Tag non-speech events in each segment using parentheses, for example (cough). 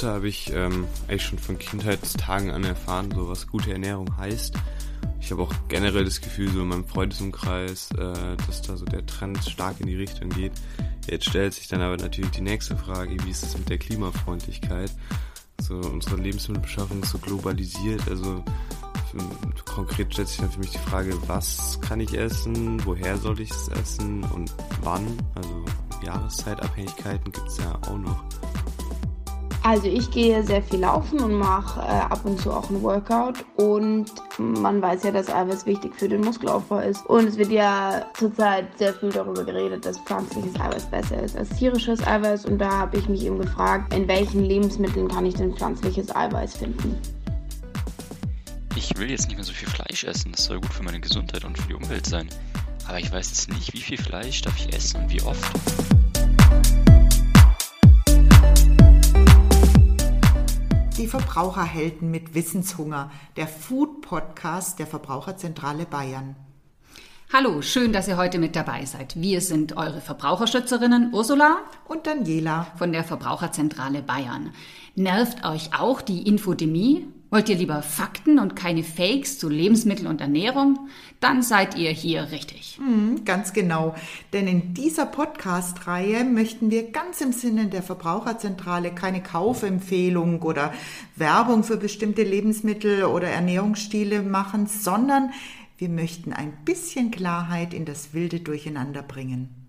Mutter habe ich ähm, eigentlich schon von Kindheitstagen an erfahren, so was gute Ernährung heißt. Ich habe auch generell das Gefühl, so in meinem Freundesumkreis, äh, dass da so der Trend stark in die Richtung geht. Jetzt stellt sich dann aber natürlich die nächste Frage, wie ist es mit der Klimafreundlichkeit? So, unsere Lebensmittelbeschaffung ist so globalisiert, also konkret stellt sich dann für mich die Frage, was kann ich essen, woher soll ich es essen und wann? Also Jahreszeitabhängigkeiten gibt es ja auch noch. Also ich gehe sehr viel laufen und mache äh, ab und zu auch ein Workout und man weiß ja, dass Eiweiß wichtig für den Muskelaufbau ist. Und es wird ja zurzeit sehr viel darüber geredet, dass pflanzliches Eiweiß besser ist als tierisches Eiweiß und da habe ich mich eben gefragt, in welchen Lebensmitteln kann ich denn pflanzliches Eiweiß finden? Ich will jetzt nicht mehr so viel Fleisch essen, das soll gut für meine Gesundheit und für die Umwelt sein. Aber ich weiß jetzt nicht, wie viel Fleisch darf ich essen und wie oft. Verbraucherhelden mit Wissenshunger, der Food Podcast der Verbraucherzentrale Bayern. Hallo, schön, dass ihr heute mit dabei seid. Wir sind eure Verbraucherschützerinnen Ursula und Daniela von der Verbraucherzentrale Bayern. Nervt euch auch die Infodemie? Wollt ihr lieber Fakten und keine Fakes zu Lebensmittel und Ernährung? Dann seid ihr hier richtig. Mhm, ganz genau. Denn in dieser Podcast-Reihe möchten wir ganz im Sinne der Verbraucherzentrale keine Kaufempfehlung oder Werbung für bestimmte Lebensmittel oder Ernährungsstile machen, sondern wir möchten ein bisschen Klarheit in das wilde Durcheinander bringen.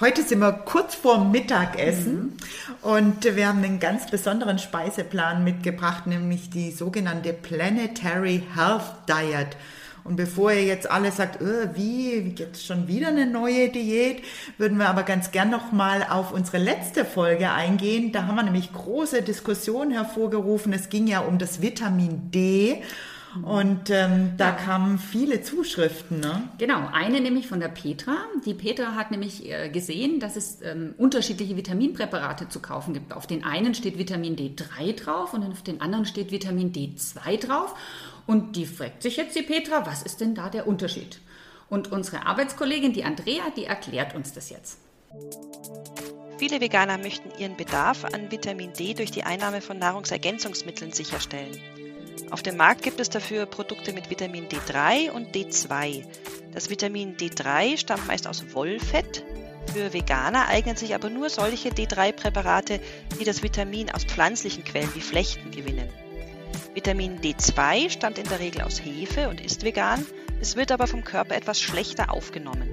Heute sind wir kurz vor Mittagessen mhm. und wir haben einen ganz besonderen Speiseplan mitgebracht, nämlich die sogenannte Planetary Health Diet. Und bevor ihr jetzt alle sagt, oh, wie, jetzt schon wieder eine neue Diät, würden wir aber ganz gern noch mal auf unsere letzte Folge eingehen. Da haben wir nämlich große Diskussionen hervorgerufen. Es ging ja um das Vitamin D. Und ähm, da ja. kamen viele Zuschriften. Ne? Genau, eine nämlich von der Petra. Die Petra hat nämlich äh, gesehen, dass es ähm, unterschiedliche Vitaminpräparate zu kaufen gibt. Auf den einen steht Vitamin D3 drauf und auf den anderen steht Vitamin D2 drauf. Und die fragt sich jetzt die Petra, was ist denn da der Unterschied? Und unsere Arbeitskollegin, die Andrea, die erklärt uns das jetzt. Viele Veganer möchten ihren Bedarf an Vitamin D durch die Einnahme von Nahrungsergänzungsmitteln sicherstellen. Auf dem Markt gibt es dafür Produkte mit Vitamin D3 und D2. Das Vitamin D3 stammt meist aus Wollfett. Für Veganer eignen sich aber nur solche D3-Präparate, die das Vitamin aus pflanzlichen Quellen wie Flechten gewinnen. Vitamin D2 stammt in der Regel aus Hefe und ist vegan, es wird aber vom Körper etwas schlechter aufgenommen.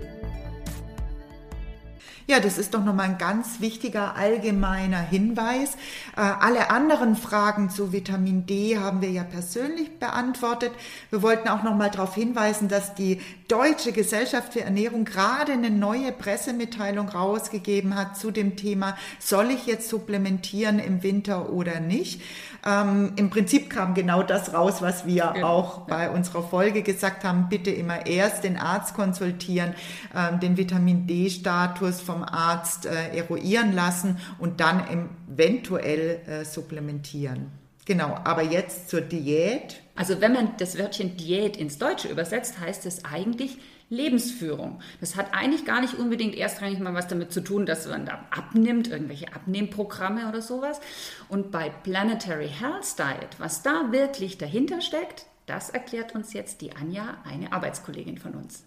Ja, das ist doch nochmal ein ganz wichtiger allgemeiner Hinweis. Äh, alle anderen Fragen zu Vitamin D haben wir ja persönlich beantwortet. Wir wollten auch nochmal darauf hinweisen, dass die Deutsche Gesellschaft für Ernährung gerade eine neue Pressemitteilung rausgegeben hat zu dem Thema, soll ich jetzt supplementieren im Winter oder nicht? Ähm, Im Prinzip kam genau das raus, was wir ja, auch bei unserer Folge gesagt haben. Bitte immer erst den Arzt konsultieren, ähm, den Vitamin D-Status vom Arzt äh, eruieren lassen und dann eventuell äh, supplementieren. Genau, aber jetzt zur Diät. Also wenn man das Wörtchen Diät ins Deutsche übersetzt, heißt es eigentlich Lebensführung. Das hat eigentlich gar nicht unbedingt erstrangig mal was damit zu tun, dass man da abnimmt, irgendwelche Abnehmprogramme oder sowas. Und bei Planetary Health Diet, was da wirklich dahinter steckt, das erklärt uns jetzt die Anja, eine Arbeitskollegin von uns.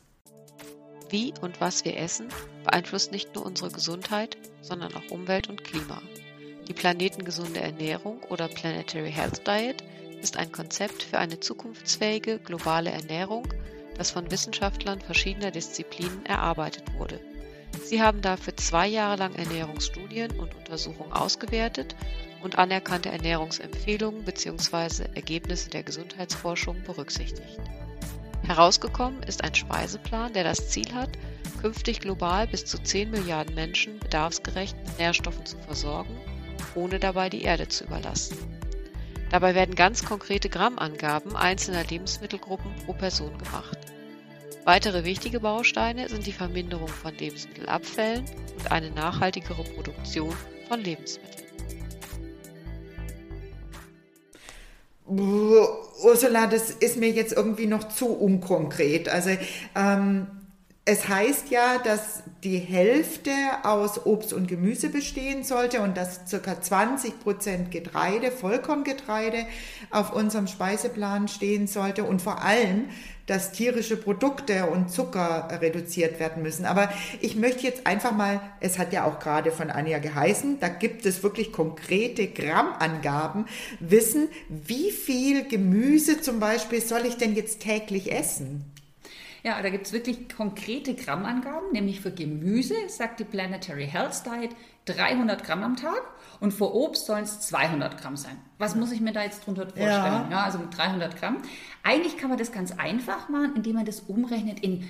Wie und was wir essen beeinflusst nicht nur unsere Gesundheit, sondern auch Umwelt und Klima. Die planetengesunde Ernährung oder Planetary Health Diet ist ein Konzept für eine zukunftsfähige globale Ernährung, das von Wissenschaftlern verschiedener Disziplinen erarbeitet wurde. Sie haben dafür zwei Jahre lang Ernährungsstudien und Untersuchungen ausgewertet und anerkannte Ernährungsempfehlungen bzw. Ergebnisse der Gesundheitsforschung berücksichtigt. Herausgekommen ist ein Speiseplan, der das Ziel hat, künftig global bis zu 10 Milliarden Menschen bedarfsgerecht mit Nährstoffen zu versorgen, ohne dabei die Erde zu überlasten. Dabei werden ganz konkrete Grammangaben einzelner Lebensmittelgruppen pro Person gemacht. Weitere wichtige Bausteine sind die Verminderung von Lebensmittelabfällen und eine nachhaltigere Produktion von Lebensmitteln. Ursula, das ist mir jetzt irgendwie noch zu unkonkret. Also ähm, es heißt ja, dass die Hälfte aus Obst und Gemüse bestehen sollte und dass ca. 20 Prozent Getreide, Vollkorngetreide auf unserem Speiseplan stehen sollte und vor allem, dass tierische Produkte und Zucker reduziert werden müssen. Aber ich möchte jetzt einfach mal, es hat ja auch gerade von Anja geheißen, da gibt es wirklich konkrete Grammangaben, wissen, wie viel Gemüse zum Beispiel soll ich denn jetzt täglich essen? Ja, da gibt es wirklich konkrete Grammangaben, nämlich für Gemüse sagt die Planetary Health Diet 300 Gramm am Tag und für Obst sollen es 200 Gramm sein. Was muss ich mir da jetzt drunter vorstellen? Ja. ja. also mit 300 Gramm. Eigentlich kann man das ganz einfach machen, indem man das umrechnet in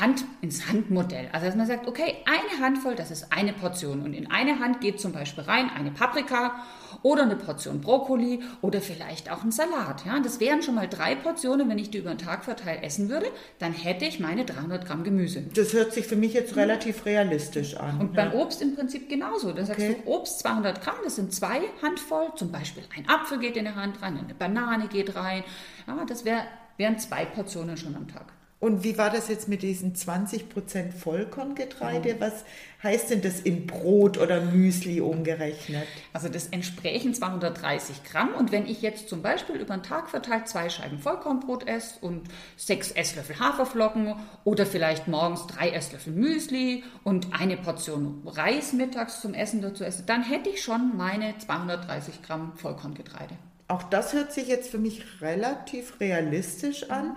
Hand, ins Handmodell. Also dass man sagt, okay, eine Handvoll, das ist eine Portion und in eine Hand geht zum Beispiel rein eine Paprika oder eine Portion Brokkoli oder vielleicht auch ein Salat. Ja, das wären schon mal drei Portionen, wenn ich die über den Tag verteilt essen würde, dann hätte ich meine 300 Gramm Gemüse. Das hört sich für mich jetzt relativ realistisch an. Und beim Obst im Prinzip genauso. Dann sagst okay. du Obst 200 Gramm, das sind zwei Handvoll. Zum Beispiel ein Apfel geht in die Hand rein, eine Banane geht rein. Ja, das wär, wären zwei Portionen schon am Tag. Und wie war das jetzt mit diesen 20% Vollkorngetreide? Was heißt denn das in Brot oder Müsli umgerechnet? Also das entsprechen 230 Gramm. Und wenn ich jetzt zum Beispiel über den Tag verteilt zwei Scheiben Vollkornbrot esse und sechs Esslöffel Haferflocken oder vielleicht morgens drei Esslöffel Müsli und eine Portion Reis mittags zum Essen dazu esse, dann hätte ich schon meine 230 Gramm Vollkorngetreide. Auch das hört sich jetzt für mich relativ realistisch an.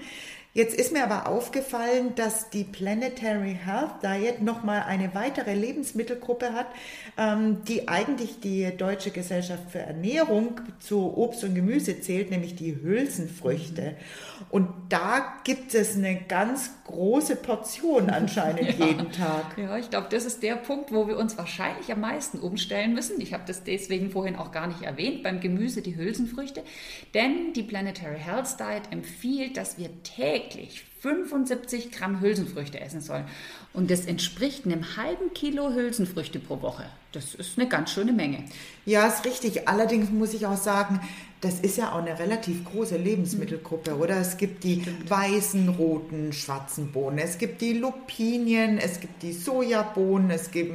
Jetzt ist mir aber aufgefallen, dass die Planetary Health Diet nochmal eine weitere Lebensmittelgruppe hat, ähm, die eigentlich die Deutsche Gesellschaft für Ernährung zu Obst und Gemüse zählt, nämlich die Hülsenfrüchte. Und da gibt es eine ganz große Portion anscheinend (laughs) ja. jeden Tag. Ja, ich glaube, das ist der Punkt, wo wir uns wahrscheinlich am meisten umstellen müssen. Ich habe das deswegen vorhin auch gar nicht erwähnt, beim Gemüse die Hülsenfrüchte. Denn die Planetary Health Diet empfiehlt, dass wir täglich 75 Gramm Hülsenfrüchte essen sollen. Und das entspricht einem halben Kilo Hülsenfrüchte pro Woche. Das ist eine ganz schöne Menge. Ja, ist richtig. Allerdings muss ich auch sagen, das ist ja auch eine relativ große Lebensmittelgruppe, oder? Es gibt die Stimmt. weißen, roten, schwarzen Bohnen, es gibt die Lupinien, es gibt die Sojabohnen, es gibt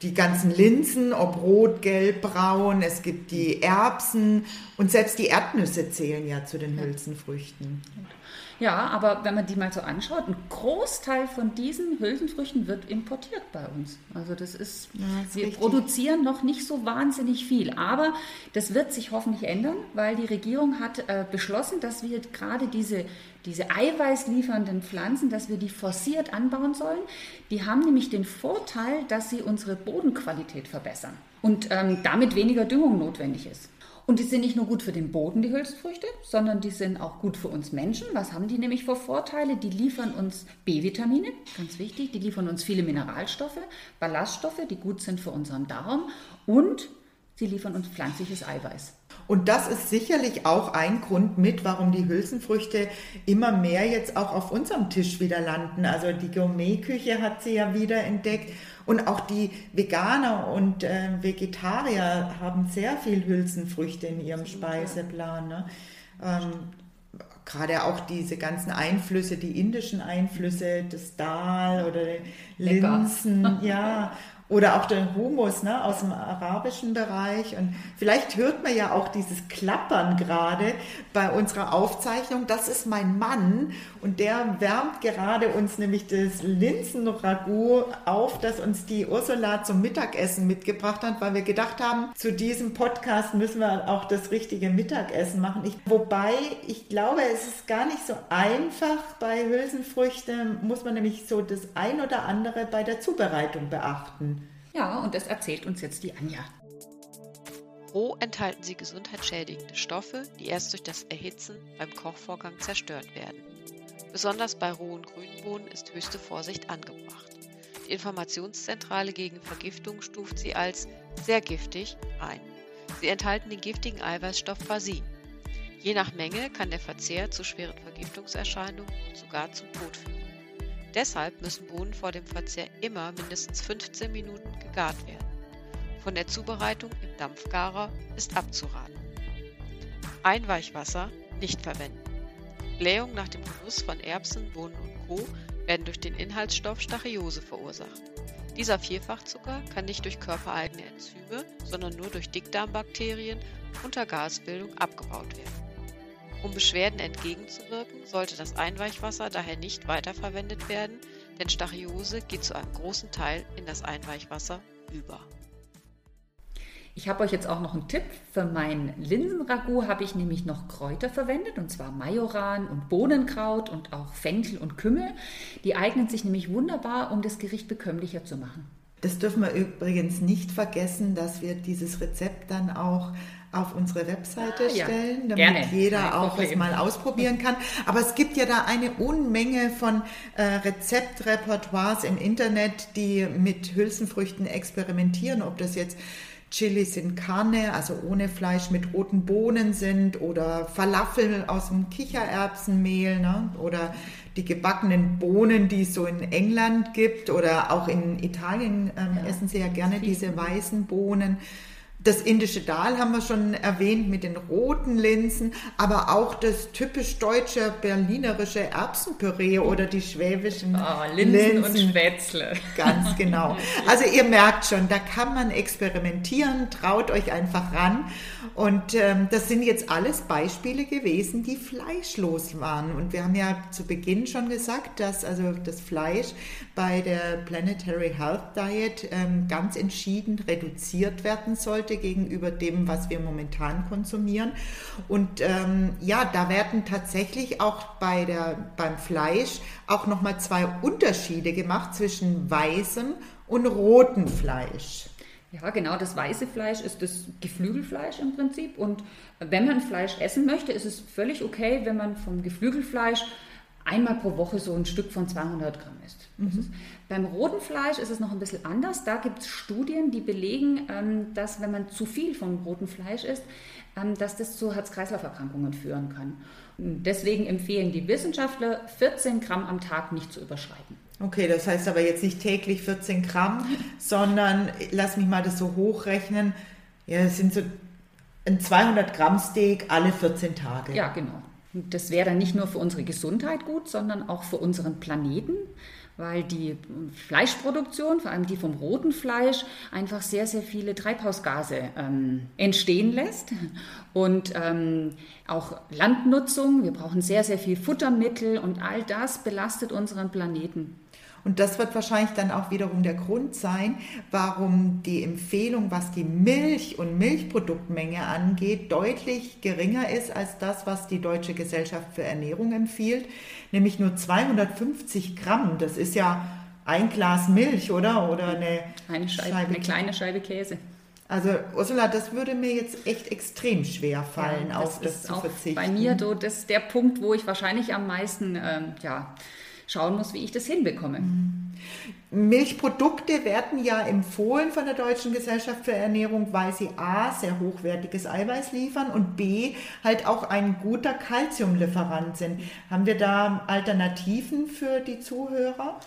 die ganzen Linsen, ob rot, gelb, braun, es gibt die Erbsen und selbst die Erdnüsse zählen ja zu den Hülsenfrüchten. Ja, aber wenn man die mal so anschaut, ein Großteil von diesen Hülsenfrüchten wird importiert bei uns. Also das ist, ja, das wir richtig. produzieren noch nicht so wahnsinnig viel. Aber das wird sich hoffentlich ändern, weil die Regierung hat äh, beschlossen, dass wir gerade diese, diese eiweißliefernden Pflanzen, dass wir die forciert anbauen sollen. Die haben nämlich den Vorteil, dass sie unsere Bodenqualität verbessern und ähm, damit weniger Düngung notwendig ist. Und die sind nicht nur gut für den Boden, die Hülsenfrüchte, sondern die sind auch gut für uns Menschen. Was haben die nämlich für Vorteile? Die liefern uns B-Vitamine, ganz wichtig. Die liefern uns viele Mineralstoffe, Ballaststoffe, die gut sind für unseren Darm. Und sie liefern uns pflanzliches Eiweiß. Und das ist sicherlich auch ein Grund mit, warum die Hülsenfrüchte immer mehr jetzt auch auf unserem Tisch wieder landen. Also die Gourmetküche hat sie ja wieder entdeckt und auch die Veganer und äh, Vegetarier haben sehr viel Hülsenfrüchte in ihrem Speiseplan. Ne? Ähm, gerade auch diese ganzen Einflüsse, die indischen Einflüsse, das Dal oder Linsen, (laughs) ja. Oder auch der Humus ne, aus dem arabischen Bereich. Und vielleicht hört man ja auch dieses Klappern gerade bei unserer Aufzeichnung. Das ist mein Mann und der wärmt gerade uns nämlich das Linsenragout auf, das uns die Ursula zum Mittagessen mitgebracht hat, weil wir gedacht haben, zu diesem Podcast müssen wir auch das richtige Mittagessen machen. Ich, wobei ich glaube, es ist gar nicht so einfach. Bei Hülsenfrüchten muss man nämlich so das ein oder andere bei der Zubereitung beachten. Ja, und das erzählt uns jetzt die Anja. Roh enthalten sie gesundheitsschädigende Stoffe, die erst durch das Erhitzen beim Kochvorgang zerstört werden. Besonders bei rohen Grünbohnen ist höchste Vorsicht angebracht. Die Informationszentrale gegen Vergiftung stuft sie als sehr giftig ein. Sie enthalten den giftigen Eiweißstoff Basin. Je nach Menge kann der Verzehr zu schweren Vergiftungserscheinungen und sogar zum Tod führen. Deshalb müssen Bohnen vor dem Verzehr immer mindestens 15 Minuten gegart werden. Von der Zubereitung im Dampfgarer ist abzuraten. Einweichwasser nicht verwenden. Blähung nach dem Genuss von Erbsen, Bohnen und Co. werden durch den Inhaltsstoff Stachyose verursacht. Dieser Vierfachzucker kann nicht durch körpereigene Enzyme, sondern nur durch Dickdarmbakterien unter Gasbildung abgebaut werden. Um Beschwerden entgegenzuwirken, sollte das Einweichwasser daher nicht weiterverwendet werden, denn Stachyose geht zu einem großen Teil in das Einweichwasser über. Ich habe euch jetzt auch noch einen Tipp. Für mein Linsenragout habe ich nämlich noch Kräuter verwendet, und zwar Majoran und Bohnenkraut und auch Fenchel und Kümmel. Die eignen sich nämlich wunderbar, um das Gericht bekömmlicher zu machen. Das dürfen wir übrigens nicht vergessen, dass wir dieses Rezept dann auch auf unsere Webseite ah, stellen, damit Gerne. jeder auch es mal ausprobieren kann. Aber es gibt ja da eine Unmenge von äh, Rezeptrepertoires im Internet, die mit Hülsenfrüchten experimentieren, ob das jetzt Chilis in Karne, also ohne Fleisch mit roten Bohnen sind oder Falafel aus dem Kichererbsenmehl ne? oder die gebackenen Bohnen, die es so in England gibt oder auch in Italien ähm, ja, essen sie ja gerne diese weißen Bohnen. Das indische Dahl haben wir schon erwähnt mit den roten Linsen, aber auch das typisch deutsche berlinerische Erbsenpüree oder die schwäbischen oh, Linsen, Linsen und Spätzle. Ganz genau. (laughs) Also ihr merkt schon, da kann man experimentieren, traut euch einfach ran. Und ähm, das sind jetzt alles Beispiele gewesen, die fleischlos waren. Und wir haben ja zu Beginn schon gesagt, dass also das Fleisch bei der Planetary Health Diet ähm, ganz entschieden reduziert werden sollte Quote gegenüber dem, was wir momentan konsumieren. Und ähm, ja, da werden tatsächlich auch bei der, beim Fleisch auch nochmal zwei Unterschiede gemacht zwischen weißem und rotem Fleisch. Ja, genau, das weiße Fleisch ist das Geflügelfleisch im Prinzip. Und wenn man Fleisch essen möchte, ist es völlig okay, wenn man vom Geflügelfleisch einmal pro Woche so ein Stück von 200 Gramm isst. Mhm. Beim roten Fleisch ist es noch ein bisschen anders. Da gibt es Studien, die belegen, ähm, dass wenn man zu viel von rotem Fleisch isst, ähm, dass das zu Herz-Kreislauf-Erkrankungen führen kann. deswegen empfehlen die Wissenschaftler, 14 Gramm am Tag nicht zu überschreiten. Okay, das heißt aber jetzt nicht täglich 14 Gramm, sondern lass mich mal das so hochrechnen. Ja, es sind so ein 200 Gramm Steak alle 14 Tage. Ja, genau. Das wäre dann nicht nur für unsere Gesundheit gut, sondern auch für unseren Planeten weil die Fleischproduktion, vor allem die vom roten Fleisch, einfach sehr, sehr viele Treibhausgase ähm, entstehen lässt. Und ähm, auch Landnutzung, wir brauchen sehr, sehr viel Futtermittel und all das belastet unseren Planeten. Und das wird wahrscheinlich dann auch wiederum der Grund sein, warum die Empfehlung, was die Milch und Milchproduktmenge angeht, deutlich geringer ist als das, was die Deutsche Gesellschaft für Ernährung empfiehlt, nämlich nur 250 Gramm. Das ist ja ein Glas Milch, oder? Oder eine, eine, Scheibe, Scheibe eine kleine Scheibe Käse. Also Ursula, das würde mir jetzt echt extrem schwer fallen, ja, das auf das zu verzichten. Bei mir so, das ist der Punkt, wo ich wahrscheinlich am meisten ähm, ja, schauen muss, wie ich das hinbekomme. Mhm. Milchprodukte werden ja empfohlen von der Deutschen Gesellschaft für Ernährung, weil sie A, sehr hochwertiges Eiweiß liefern und B, halt auch ein guter Kalziumlieferant sind. Haben wir da Alternativen für die Zuhörer?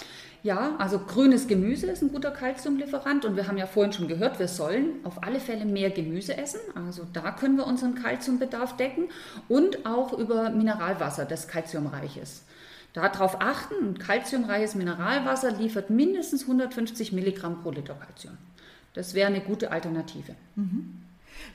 Ja, also grünes Gemüse ist ein guter Kalziumlieferant und wir haben ja vorhin schon gehört, wir sollen auf alle Fälle mehr Gemüse essen. Also da können wir unseren Kalziumbedarf decken und auch über Mineralwasser, das kalziumreich ist. Darauf achten, kalziumreiches Mineralwasser liefert mindestens 150 Milligramm pro Liter Kalzium. Das wäre eine gute Alternative. Mhm.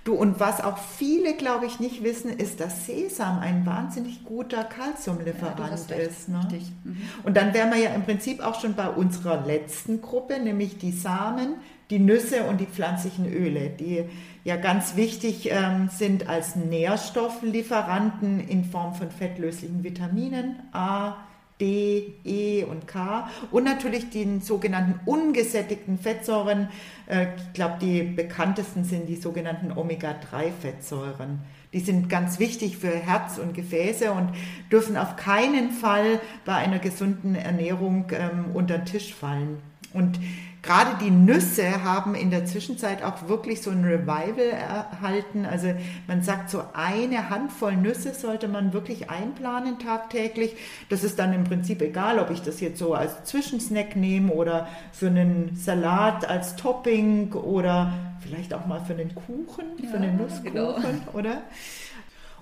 Du, und was auch viele, glaube ich, nicht wissen, ist, dass Sesam ein wahnsinnig guter Kalziumlieferant ja, ist. Ne? Mhm. Und dann wären wir ja im Prinzip auch schon bei unserer letzten Gruppe, nämlich die Samen, die Nüsse und die pflanzlichen Öle, die ja ganz wichtig ähm, sind als Nährstofflieferanten in Form von fettlöslichen Vitaminen A, D, E und K und natürlich den sogenannten ungesättigten Fettsäuren. Äh, ich glaube, die bekanntesten sind die sogenannten Omega-3-Fettsäuren. Die sind ganz wichtig für Herz und Gefäße und dürfen auf keinen Fall bei einer gesunden Ernährung ähm, unter den Tisch fallen. Und gerade die Nüsse haben in der Zwischenzeit auch wirklich so ein Revival erhalten. Also man sagt, so eine Handvoll Nüsse sollte man wirklich einplanen tagtäglich. Das ist dann im Prinzip egal, ob ich das jetzt so als Zwischensnack nehme oder für einen Salat als Topping oder vielleicht auch mal für einen Kuchen, ja, für einen Nusskuchen, genau. oder?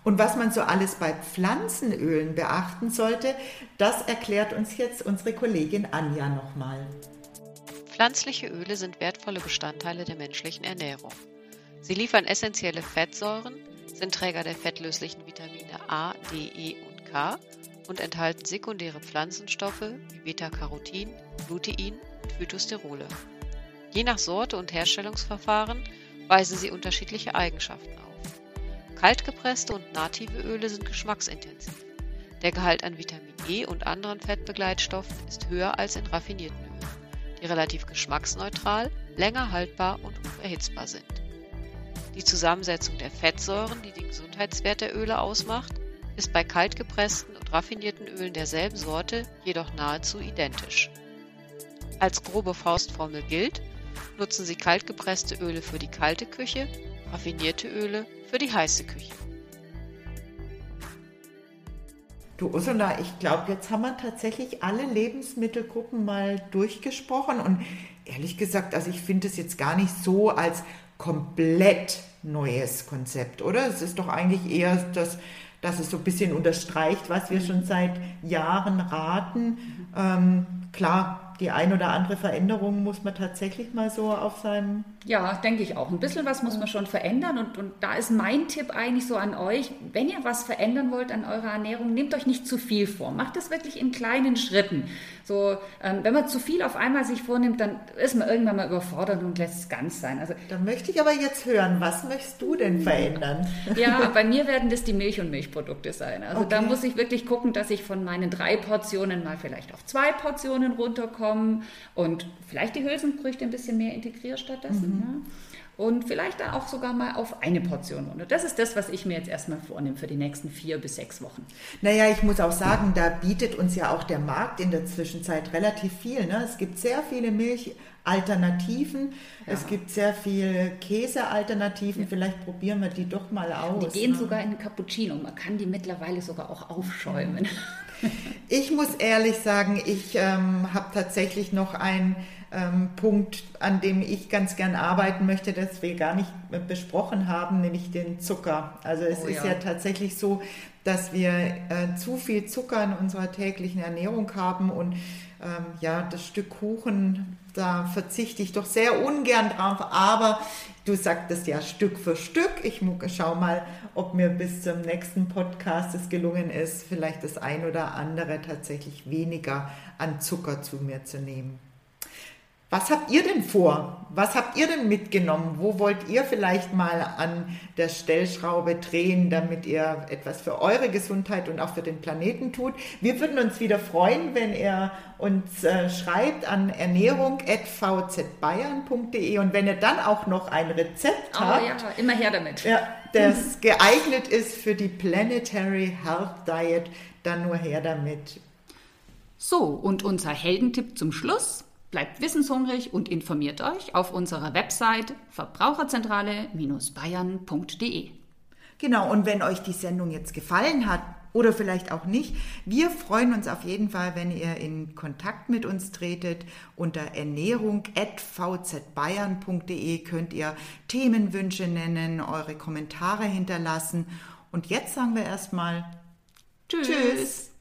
Und was man so alles bei Pflanzenölen beachten sollte, das erklärt uns jetzt unsere Kollegin Anja nochmal. Pflanzliche Öle sind wertvolle Bestandteile der menschlichen Ernährung. Sie liefern essentielle Fettsäuren, sind Träger der fettlöslichen Vitamine A, D, E und K und enthalten sekundäre Pflanzenstoffe wie Beta-Carotin, Lutein und Phytosterole. Je nach Sorte und Herstellungsverfahren weisen sie unterschiedliche Eigenschaften auf. Kaltgepresste und native Öle sind geschmacksintensiv. Der Gehalt an Vitamin E und anderen Fettbegleitstoffen ist höher als in raffinierten die relativ geschmacksneutral, länger haltbar und unerhitzbar sind. Die Zusammensetzung der Fettsäuren, die den Gesundheitswert der Öle ausmacht, ist bei kaltgepressten und raffinierten Ölen derselben Sorte jedoch nahezu identisch. Als grobe Faustformel gilt, nutzen Sie kaltgepresste Öle für die kalte Küche, raffinierte Öle für die heiße Küche. Du Ursula, ich glaube, jetzt haben wir tatsächlich alle Lebensmittelgruppen mal durchgesprochen und ehrlich gesagt, also ich finde es jetzt gar nicht so als komplett neues Konzept, oder? Es ist doch eigentlich eher das, dass es so ein bisschen unterstreicht, was wir schon seit Jahren raten. Ähm, klar, die ein oder andere Veränderung muss man tatsächlich mal so auf seinem. Ja, denke ich auch. Ein bisschen was muss man schon verändern. Und, und da ist mein Tipp eigentlich so an euch, wenn ihr was verändern wollt an eurer Ernährung, nehmt euch nicht zu viel vor. Macht es wirklich in kleinen Schritten. So, ähm, wenn man zu viel auf einmal sich vornimmt, dann ist man irgendwann mal überfordert und lässt es ganz sein. Also, da möchte ich aber jetzt hören, was möchtest du denn verändern? Ja, (laughs) bei mir werden das die Milch- und Milchprodukte sein. Also okay. da muss ich wirklich gucken, dass ich von meinen drei Portionen mal vielleicht auf zwei Portionen runterkomme kommen und vielleicht die Hülsenfrüchte ein bisschen mehr integriere stattdessen. Mhm. Ja. Und vielleicht dann auch sogar mal auf eine Portion runter. Das ist das, was ich mir jetzt erstmal vornehme für die nächsten vier bis sechs Wochen. Naja, ich muss auch sagen, da bietet uns ja auch der Markt in der Zwischenzeit relativ viel. Ne? Es gibt sehr viele Milchalternativen, ja. es gibt sehr viele Käsealternativen. Ja. Vielleicht probieren wir die doch mal aus. Die gehen ne? sogar in den Cappuccino. Man kann die mittlerweile sogar auch aufschäumen. (laughs) Ich muss ehrlich sagen, ich ähm, habe tatsächlich noch einen ähm, Punkt, an dem ich ganz gern arbeiten möchte, das wir gar nicht besprochen haben, nämlich den Zucker. Also es oh, ist ja. ja. tatsächlich so, dass wir äh, zu viel Zucker in unserer täglichen Ernährung haben und ähm, ja, das Stück Kuchen, da verzichte ich doch sehr ungern drauf, aber du sagtest ja Stück für Stück. Ich schau mal, ob mir bis zum nächsten Podcast es gelungen ist, vielleicht das ein oder andere tatsächlich weniger an Zucker zu mir zu nehmen. Was habt ihr denn vor? Was habt ihr denn mitgenommen? Wo wollt ihr vielleicht mal an der Stellschraube drehen, damit ihr etwas für eure Gesundheit und auch für den Planeten tut? Wir würden uns wieder freuen, wenn ihr uns äh, schreibt an ernährung.vzbayern.de und wenn ihr dann auch noch ein Rezept oh, habt. ja, immer her damit. Ja, das (laughs) geeignet ist für die Planetary Health Diet, dann nur her damit. So, und unser Heldentipp zum Schluss. Bleibt wissenshungrig und informiert euch auf unserer Website verbraucherzentrale-bayern.de. Genau, und wenn euch die Sendung jetzt gefallen hat oder vielleicht auch nicht, wir freuen uns auf jeden Fall, wenn ihr in Kontakt mit uns tretet. Unter ernährung.vzbayern.de könnt ihr Themenwünsche nennen, eure Kommentare hinterlassen. Und jetzt sagen wir erstmal Tschüss. Tschüss.